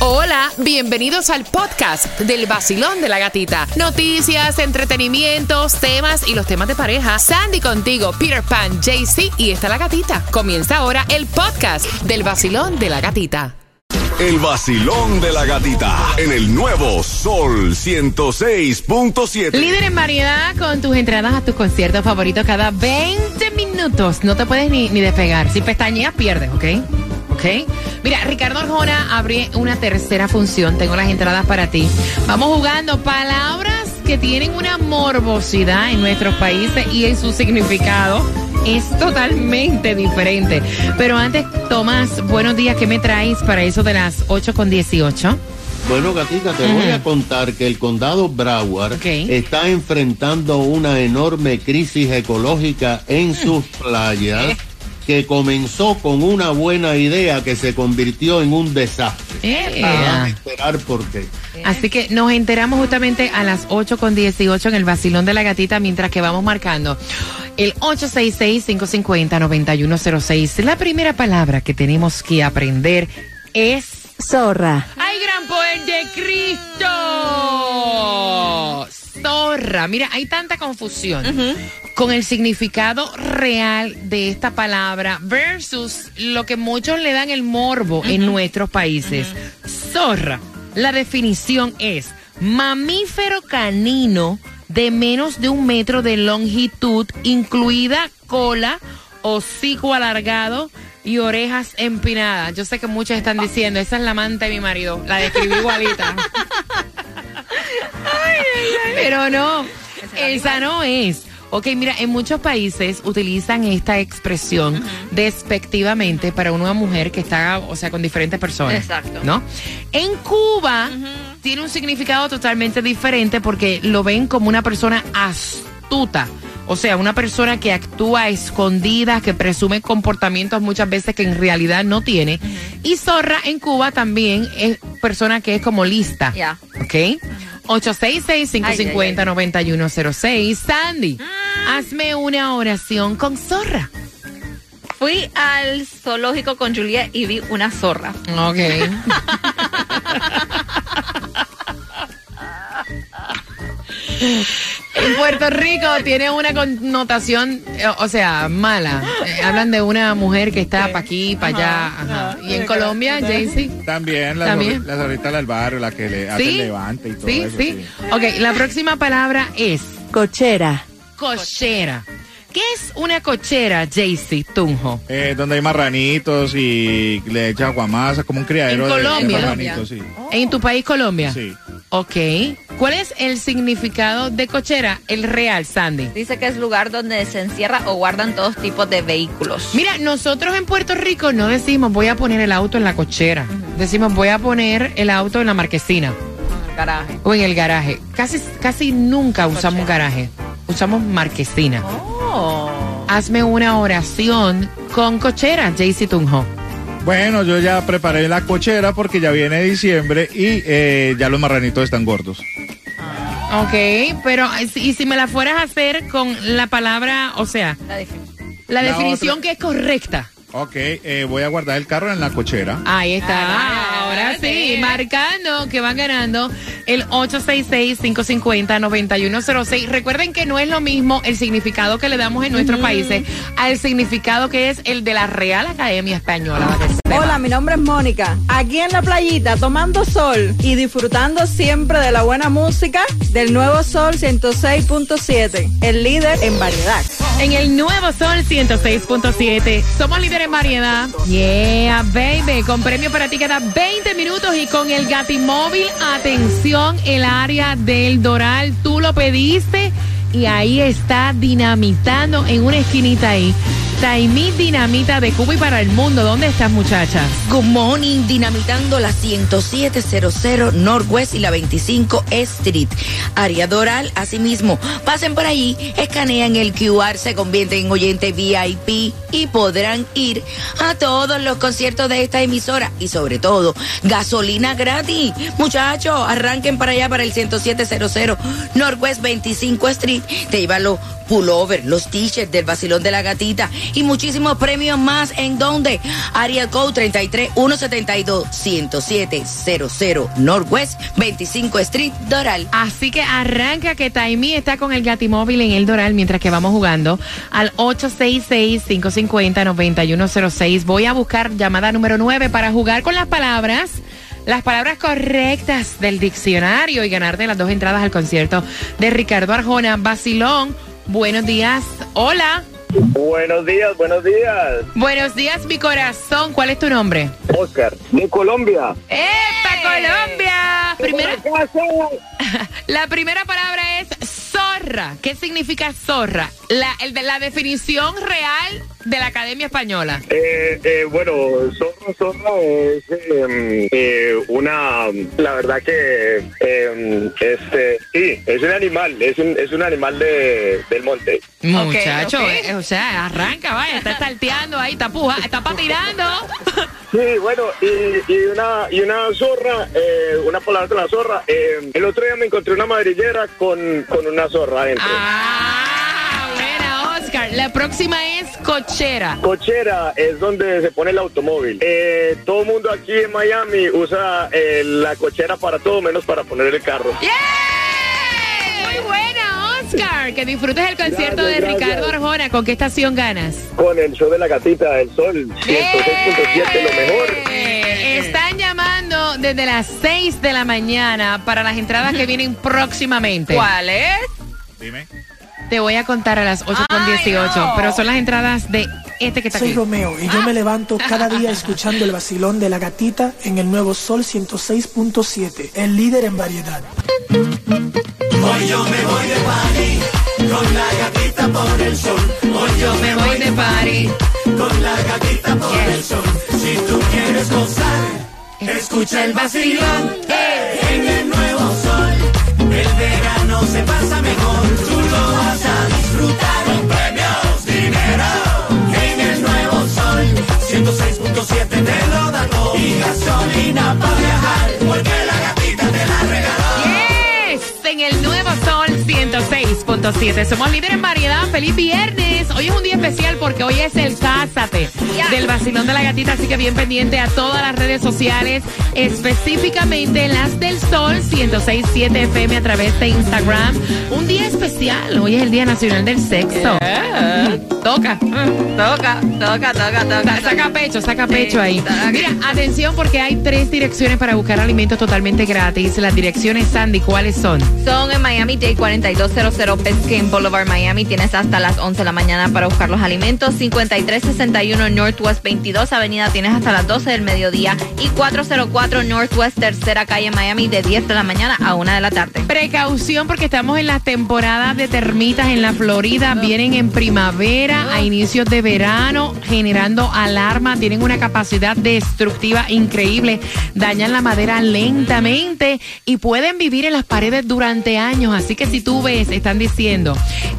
Hola, bienvenidos al podcast del vacilón de la gatita. Noticias, entretenimientos, temas y los temas de pareja. Sandy contigo, Peter Pan, JC y está la gatita. Comienza ahora el podcast del vacilón de la gatita. El vacilón de la gatita en el nuevo Sol 106.7. Líder en variedad con tus entradas a tus conciertos favoritos cada 20 minutos. No te puedes ni, ni despegar. Si pestañeas, pierdes, ¿ok? ¿Ok? Mira, Ricardo Arjona abre una tercera función. Tengo las entradas para ti. Vamos jugando palabras que tienen una morbosidad en nuestros países y en su significado es totalmente diferente. Pero antes, Tomás, buenos días. ¿Qué me traes para eso de las 8 con 18? Bueno, gatita, te voy a contar que el condado Broward está enfrentando una enorme crisis ecológica en sus playas que comenzó con una buena idea que se convirtió en un desastre. Eh, Van a esperar por qué. Así que nos enteramos justamente a las 8 con 18 en el vacilón de la gatita mientras que vamos marcando el 866-550-9106. La primera palabra que tenemos que aprender es Zorra. ¡Ay, gran poder de Cristo! Zorra. Mira, hay tanta confusión con el significado real de esta palabra versus lo que muchos le dan el morbo en nuestros países. Zorra. La definición es mamífero canino de menos de un metro de longitud, incluida cola, hocico alargado y orejas empinadas. Yo sé que muchos están diciendo, esa es la amante de mi marido. La describí igualita. Pero no, esa no es. Ok, mira, en muchos países utilizan esta expresión despectivamente para una mujer que está, o sea, con diferentes personas. Exacto. ¿No? En Cuba tiene un significado totalmente diferente porque lo ven como una persona astuta. O sea, una persona que actúa a escondidas, que presume comportamientos muchas veces que en realidad no tiene. Y zorra en Cuba también es persona que es como lista. Ya. ¿Ok? 866-550-9106. Sandy, hazme una oración con zorra. Fui al zoológico con Julia y vi una zorra. Ok. En Puerto Rico tiene una connotación, eh, o sea, mala. Eh, hablan de una mujer que está para aquí, para allá. ajá. Y en Colombia, Jaycee. También, la, También. zorrita del barrio, la que le hace Sí, el levante y todo sí, eso. sí. Ok, la próxima palabra es Cochera. cochera. ¿Qué es una cochera, Jaycee Tunjo? Eh, donde hay marranitos y le echa aguamasa, como un criadero En de- de, Colombia. marranitos, sí. ¿En tu país, Colombia? Sí. Ok. ¿Cuál es el significado de cochera, el real, Sandy? Dice que es lugar donde se encierra o guardan todos tipos de vehículos. Mira, nosotros en Puerto Rico no decimos voy a poner el auto en la cochera. Decimos voy a poner el auto en la marquesina Garaje. o en el garaje. Casi, casi nunca usamos garaje. Usamos marquesina. Oh. Hazme una oración con cochera, Jaycee Tunjo. Bueno, yo ya preparé la cochera porque ya viene diciembre y eh, ya los marranitos están gordos. Ok, pero ¿y si me la fueras a hacer con la palabra, o sea, La definición. la, La definición otra. que es correcta? Ok, eh, voy a guardar el carro en la cochera. Ahí está. Ah, Ahora sí, marcando que van ganando el 866-550-9106. Recuerden que no es lo mismo el significado que le damos en nuestros países al significado que es el de la Real Academia Española. que. Hola, mi nombre es Mónica. Aquí en la playita, tomando sol y disfrutando siempre de la buena música del nuevo Sol 106.7, el líder en variedad. En el nuevo Sol 106.7. Somos líderes en variedad. Yeah, baby. Con premio para ti cada 20 minutos y con el Gatimóvil. Atención, el área del Doral. Tú lo pediste y ahí está dinamitando en una esquinita ahí. Taimí Dinamita de Cuba y para el mundo. ¿Dónde estás, muchachas? Good morning, dinamitando la 10700 Northwest y la 25 Street. Área Doral, asimismo. Pasen por allí, escanean el QR, se convierten en oyente VIP y podrán ir a todos los conciertos de esta emisora y sobre todo, gasolina gratis. Muchachos, arranquen para allá para el 10700 Northwest 25 Street. Te llevan los pullover, los t-shirts del vacilón de la gatita y muchísimos premios más. ¿En donde Area Code 33 172 10700 Northwest 25 Street Doral. Así que arranca que Taimi está con el Gatimóvil en el Doral mientras que vamos jugando al 866-550-9106. Voy a buscar llamada número 9 para jugar con las palabras. Las palabras correctas del diccionario y ganarte las dos entradas al concierto de Ricardo Arjona. Basilón, buenos días. Hola. Buenos días, buenos días. Buenos días, mi corazón. ¿Cuál es tu nombre? Oscar, de Colombia. ¡Epa, Colombia! Primera, la primera palabra es zorra. ¿Qué significa zorra? La, el la definición real de la Academia Española. Eh, eh, bueno, zorra, zorra es eh, eh, una, la verdad que eh, este, sí, es un animal, es un, es un animal de, del monte. Muchacho, eh, o sea, arranca, vaya, está salteando ahí, está puja, está patinando. Sí, bueno, y, y una y una zorra, eh, una palabra de la zorra. eh, el otro día me encontré una madrillera con, con una zorra adentro. Ah, La próxima es cochera. Cochera es donde se pone el automóvil. Eh, todo el mundo aquí en Miami usa eh, la cochera para todo menos para poner el carro. ¡Yeah! Muy buena, Oscar. Que disfrutes el concierto Gracias, de Ricardo. Arjona. ¿Con qué estación ganas? Con el show de la gatita del sol, 106.7 lo mejor. Eh, Están llamando desde las 6 de la mañana para las entradas que vienen próximamente. ¿Cuál es? Dime. Te voy a contar a las 8 con Ay, 18, no. pero son las entradas de este que está Soy aquí. Romeo y yo me levanto cada día escuchando el vacilón de la gatita en el nuevo Sol 106.7, el líder en variedad. Me voy de party. Escucha el vacilón. El verano se pasa mejor, tú lo vas a disfrutar. Con premios, dinero, en el nuevo sol, 106.7. 106.7. Somos líderes en variedad. Feliz viernes. Hoy es un día especial porque hoy es el Cásate del vacilón de la gatita. Así que bien pendiente a todas las redes sociales, específicamente las del Sol 106.7 FM a través de Instagram. Un día especial. Hoy es el Día Nacional del Sexo. Toca. Toca, toca, toca, toca. Saca pecho, saca pecho ahí. Mira, atención porque hay tres direcciones para buscar alimentos totalmente gratis. Las direcciones, Sandy, ¿cuáles son? Son en Miami Day 4200 Biscayne Boulevard, Miami. Tienes hasta las 11 de la mañana para buscar los alimentos. 5361 Northwest 22 Avenida tienes hasta las 12 del mediodía. Y 404 Northwest Tercera Calle, Miami, de 10 de la mañana a 1 de la tarde. Precaución porque estamos en las temporadas de termitas en la Florida. Vienen en primavera, a inicios de verano, generando alarma. Tienen una capacidad destructiva increíble. Dañan la madera lentamente y pueden vivir en las paredes durante años. Así que si tú ves, están diciendo,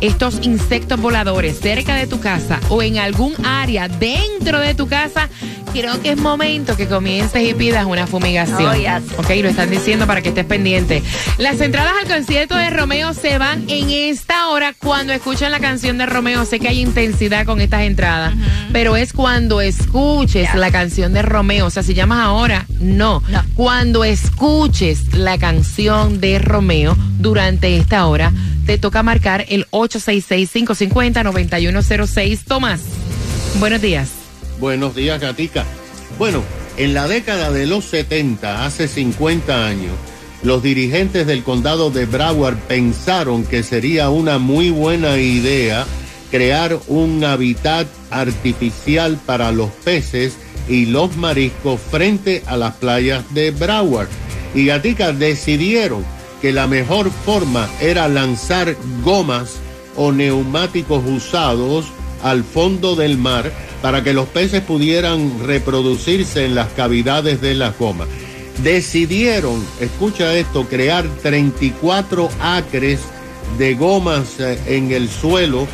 estos insectos voladores cerca de tu casa o en algún área dentro de tu casa, creo que es momento que comiences y pidas una fumigación. Oh, yes. Ok, lo están diciendo para que estés pendiente. Las entradas al concierto de Romeo se van en esta hora cuando escuchan la canción de Romeo. Sé que hay intensidad con estas entradas, pero es cuando escuches la canción de Romeo. O sea, si llamas ahora, no. No. Cuando escuches la canción de Romeo durante esta hora, te toca marcar el 866-550-9106. Tomás, buenos días. Buenos días, Gatica. Bueno, en la década de los 70, hace 50 años, los dirigentes del condado de Broward pensaron que sería una muy buena idea crear un hábitat artificial para los peces y los mariscos frente a las playas de Broward. Y Gatica decidieron que la mejor forma era lanzar gomas o neumáticos usados al fondo del mar para que los peces pudieran reproducirse en las cavidades de las gomas. Decidieron, escucha esto, crear 34 acres de gomas eh, en el suelo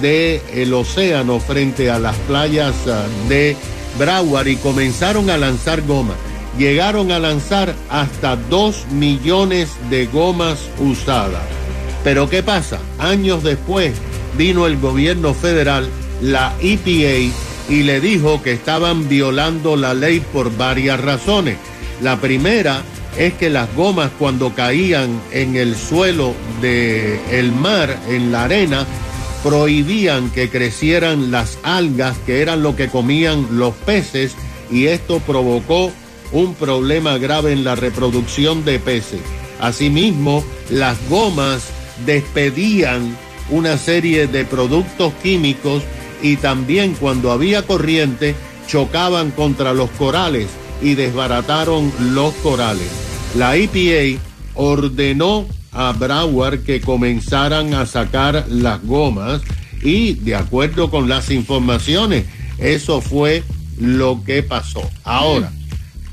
del océano frente a las playas ah, de Broward y comenzaron a lanzar gomas. Llegaron a lanzar hasta 2 millones de gomas usadas. Pero ¿qué pasa? Años después vino el gobierno federal, la EPA y le dijo que estaban violando la ley por varias razones. La primera es que las gomas cuando caían en el suelo del el mar, en la arena, prohibían que crecieran las algas, que eran lo que comían los peces, y esto provocó un problema grave en la reproducción de peces. Asimismo, las gomas despedían una serie de productos químicos y también cuando había corriente chocaban contra los corales y desbarataron los corales. La EPA ordenó a Broward que comenzaran a sacar las gomas y de acuerdo con las informaciones, eso fue lo que pasó. Ahora,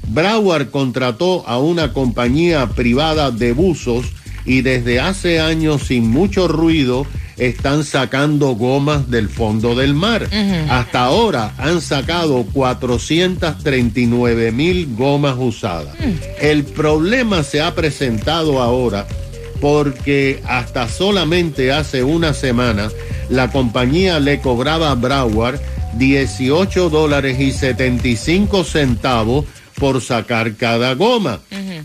Broward contrató a una compañía privada de buzos y desde hace años sin mucho ruido están sacando gomas del fondo del mar. Hasta ahora han sacado 439 mil gomas usadas. El problema se ha presentado ahora porque hasta solamente hace una semana la compañía le cobraba a Broward 18 dólares y 75 centavos por sacar cada goma.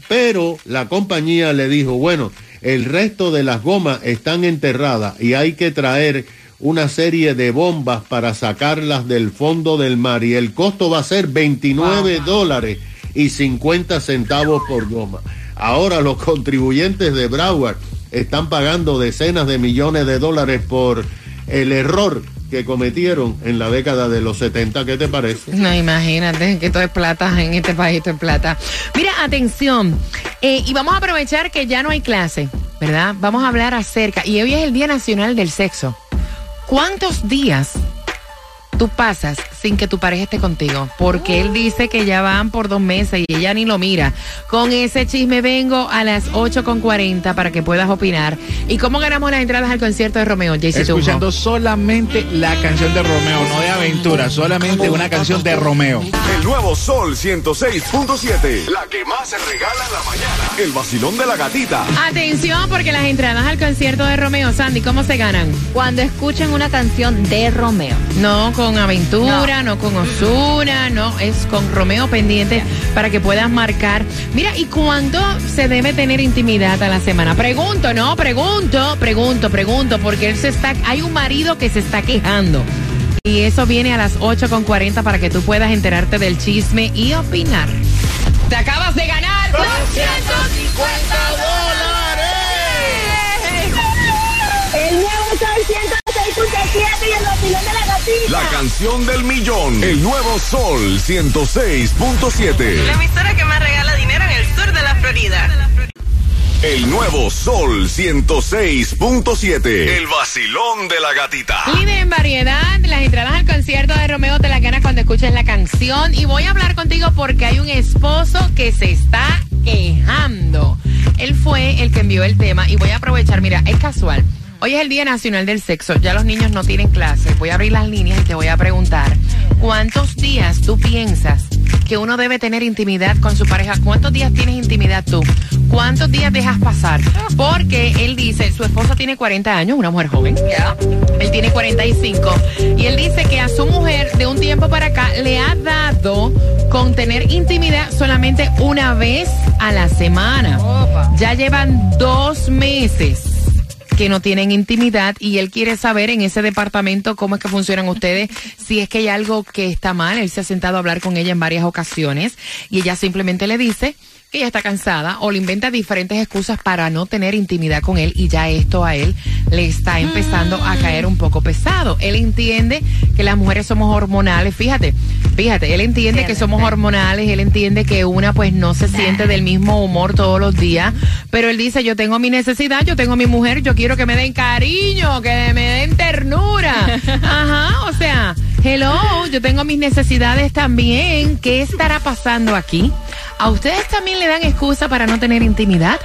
Pero la compañía le dijo, bueno, el resto de las gomas están enterradas y hay que traer una serie de bombas para sacarlas del fondo del mar y el costo va a ser 29 dólares y 50 centavos por goma. Ahora los contribuyentes de Broward están pagando decenas de millones de dólares por el error que cometieron en la década de los 70. ¿Qué te parece? No, imagínate que todo es plata en este país, todo es plata. Mira, atención, eh, y vamos a aprovechar que ya no hay clase, ¿verdad? Vamos a hablar acerca, y hoy es el Día Nacional del Sexo. ¿Cuántos días tú pasas sin que tu pareja esté contigo? Porque él dice que ya van por dos meses y ella ni lo mira. Con ese chisme vengo a las 8.40 para que puedas opinar. ¿Y cómo ganamos las entradas al concierto de Romeo? JC Escuchando solamente la canción de Romeo, no de aventura, solamente una canción de Romeo. El nuevo Sol 106.7. La que más se regala en la mañana. El vacilón de la gatita. Atención, porque las entradas al concierto de Romeo, Sandy, ¿cómo se ganan? Cuando escuchen una canción de Romeo. No con Aventura, no, con Osuna, no, es con Romeo pendiente para que puedas marcar. Mira, ¿y cuándo se debe tener intimidad a la semana? Pregunto, no, pregunto, pregunto, pregunto, porque él se está, hay un marido que se está quejando. Y eso viene a las 8.40 para que tú puedas enterarte del chisme y opinar. Te acabas de ganar 250 El la canción del millón. El nuevo Sol 106.7. La emisora que más regala dinero en el sur de la Florida. El nuevo Sol 106.7. El vacilón de la gatita. Líder en variedad, las entradas al concierto de Romeo te las ganas cuando escuches la canción. Y voy a hablar contigo porque hay un esposo que se está quejando. Él fue el que envió el tema y voy a aprovechar, mira, es casual. Hoy es el Día Nacional del Sexo, ya los niños no tienen clase. Voy a abrir las líneas y te voy a preguntar, ¿cuántos días tú piensas que uno debe tener intimidad con su pareja? ¿Cuántos días tienes intimidad tú? ¿Cuántos días dejas pasar? Porque él dice, su esposa tiene 40 años, una mujer joven. Él tiene 45. Y él dice que a su mujer de un tiempo para acá le ha dado con tener intimidad solamente una vez a la semana. Ya llevan dos meses que no tienen intimidad y él quiere saber en ese departamento cómo es que funcionan ustedes, si es que hay algo que está mal. Él se ha sentado a hablar con ella en varias ocasiones y ella simplemente le dice que ella está cansada o le inventa diferentes excusas para no tener intimidad con él y ya esto a él le está empezando a caer un poco pesado. Él entiende que las mujeres somos hormonales, fíjate, fíjate, él entiende que somos hormonales, él entiende que una pues no se siente del mismo humor todos los días, pero él dice, yo tengo mi necesidad, yo tengo mi mujer, yo quiero que me den cariño, que me den ternura. Ajá, o sea, hello, yo tengo mis necesidades también. ¿Qué estará pasando aquí? ¿A ustedes también le dan excusa para no tener intimidad?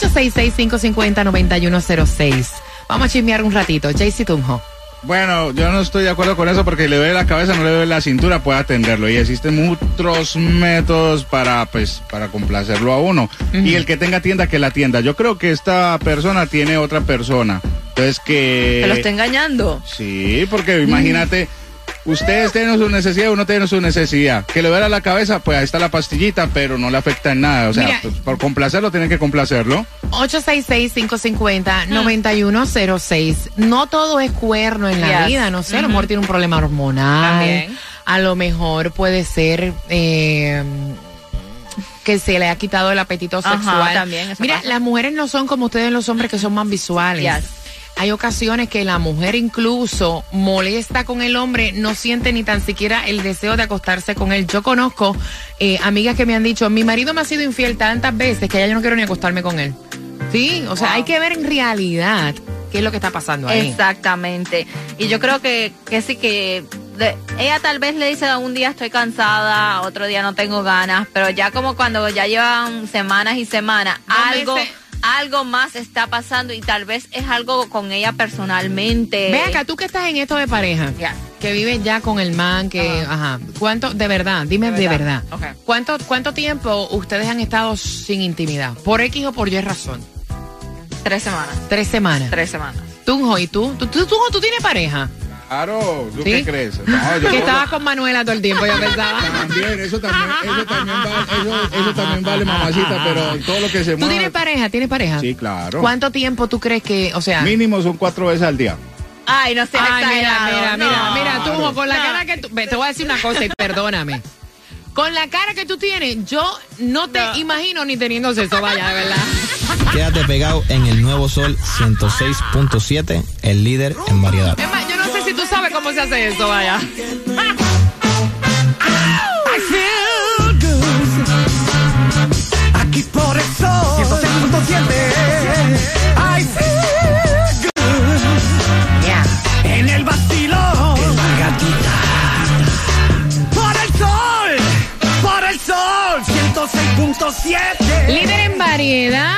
866-550-9106. Vamos a chismear un ratito. Jaycee Tunjo. Bueno, yo no estoy de acuerdo con eso porque le duele la cabeza, no le duele la cintura, puede atenderlo. Y existen muchos métodos para, pues, para complacerlo a uno. Y el que tenga tienda, que la tienda. Yo creo que esta persona tiene otra persona Entonces que... ¿Te lo está engañando? Sí, porque imagínate, ustedes tienen su necesidad, uno tiene su necesidad. Que le duela la cabeza, pues ahí está la pastillita, pero no le afecta en nada. O sea, Mira. pues, por complacerlo tienen que complacerlo. 866-550-9106. No todo es cuerno en la Yes. vida, no sé, a lo mejor tiene un problema hormonal. También. A lo mejor puede ser eh, que se le ha quitado el apetito Ajá, sexual. también, Mira, pasa. las mujeres no son como ustedes los hombres que son más visuales. Yes. Hay ocasiones que la mujer incluso molesta con el hombre, no siente ni tan siquiera el deseo de acostarse con él. Yo conozco eh, amigas que me han dicho, mi marido me ha sido infiel tantas veces que ya yo no quiero ni acostarme con él. Sí, o sea, hay que ver en realidad qué es lo que está pasando ahí. Exactamente. Y yo creo que, que sí que de- ella tal vez le dice un día estoy cansada, otro día no tengo ganas, pero ya como cuando ya llevan semanas y semanas, algo, meses. Algo más está pasando y tal vez es algo con ella personalmente. Ve acá, tú que estás en esto de pareja, que vives ya con el man, que, ajá, ¿cuánto, de verdad, dime de De verdad. ¿cuánto, cuánto tiempo ustedes han estado sin intimidad? ¿Por X o por Y razón? Tres semanas. Tres semanas. Tres semanas. Tunjo, ¿y tú? ¿Tú, tú, tú, tú tienes pareja? Claro, ¿tú ¿Sí? qué crees? No, yo Que estabas con Manuela todo el tiempo, yo pensaba. También, eso también, eso también vale, eso, eso también vale mamacita, pero todo lo que se ¿Tú mueva. tienes pareja? ¿Tienes pareja? Sí, claro. ¿Cuánto tiempo tú crees que, o sea... Mínimo son cuatro veces al día. Ay, no seas Ay, mira, exagerado. mira, mira, No. mira, tú, con la cara que tú... Te voy a decir una cosa y perdóname. Con la cara que tú tienes, yo no te imagino ni teniendo sexo, vaya, de verdad. Quédate pegado en el nuevo Sol 106.7, el líder en variedad. Es si tú sabes cómo se hace eso, vaya. Aquí por el sol 106.7 I feel good. En el vacilón La gatita. Por el sol Por el sol 106.7 Líder en variedad,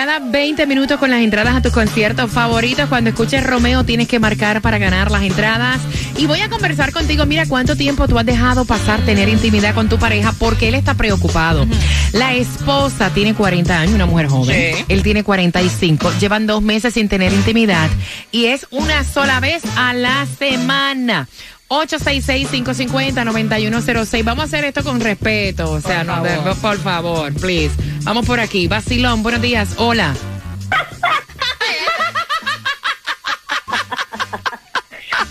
cada 20 minutos con las entradas a tus conciertos favoritos. Cuando escuches Romeo tienes que marcar para ganar las entradas. Y voy a conversar contigo, mira cuánto tiempo tú has dejado pasar tener intimidad con tu pareja porque él está preocupado. La esposa tiene 40 años, una mujer joven. Sí. Él tiene 45. Llevan dos meses sin tener intimidad y es una sola vez a la semana. 866-550-9106. Vamos a hacer esto con respeto. O sea, no, por favor, please. Vamos por aquí. Basilón, buenos días. Hola.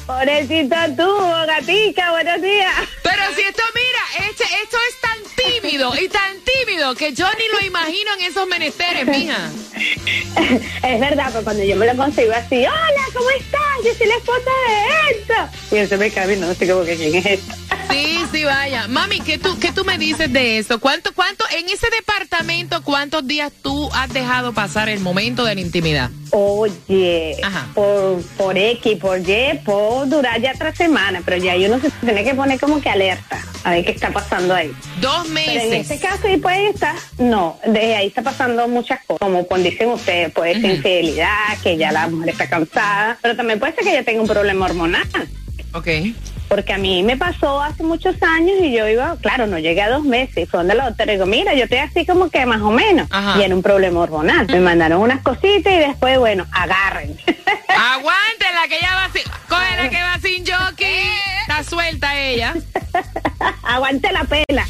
Pobrecita tú, gatica, buenos días. Pero si esto, mira, este, esto es tan tímido y tan tímido que yo ni lo imagino en esos menesteres, mija. Es verdad, pero cuando yo me lo consigo así, hola, ¿cómo estás? Yo soy la esposa de esto. Y él se me cae no sé cómo que quién es esto. Sí, vaya. Mami, ¿qué tú, ¿qué tú me dices de eso? ¿Cuánto, cuánto, en ese departamento, cuántos días tú has dejado pasar el momento de la intimidad? Oye, Ajá. por, por X, por Y, por durar ya tres semanas, pero ya uno se tiene que poner como que alerta a ver qué está pasando ahí. Dos Pero en meses. este caso, y puede estar, no, desde ahí está pasando muchas cosas, como cuando dicen ustedes, puede ser infidelidad, que ya la mujer está cansada, pero también puede ser que ella tenga un problema hormonal. Ok. Porque a mí me pasó hace muchos años y yo iba, claro, no llegué a dos meses. Fue donde la doctora digo, mira, yo estoy así como que más o menos. Ajá. Y era un problema hormonal. Me mandaron unas cositas y después, bueno, agarren. Aguántela, que ella va sin. Cógela que va sin jockey. Está suelta ella. Aguante la pela.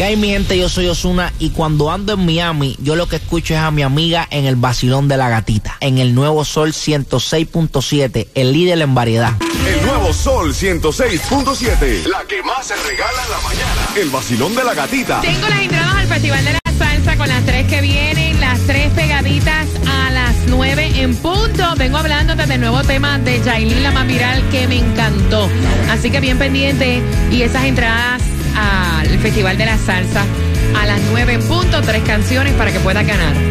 ¿Qué hay mi gente? Yo soy Osuna y cuando ando en Miami, yo lo que escucho es a mi amiga en el vacilón de la gatita, en el nuevo Sol 106.7, el líder en variedad. El Sol 106.7. La que más se regala en la mañana. El vacilón de la gatita. Tengo las entradas al Festival de la Salsa con las tres que vienen, las tres pegaditas a las nueve en punto. Vengo hablando del nuevo tema de Yailin, la más que me encantó. Así que bien pendiente. Y esas entradas al Festival de la Salsa a las nueve en punto, tres canciones para que puedas ganar.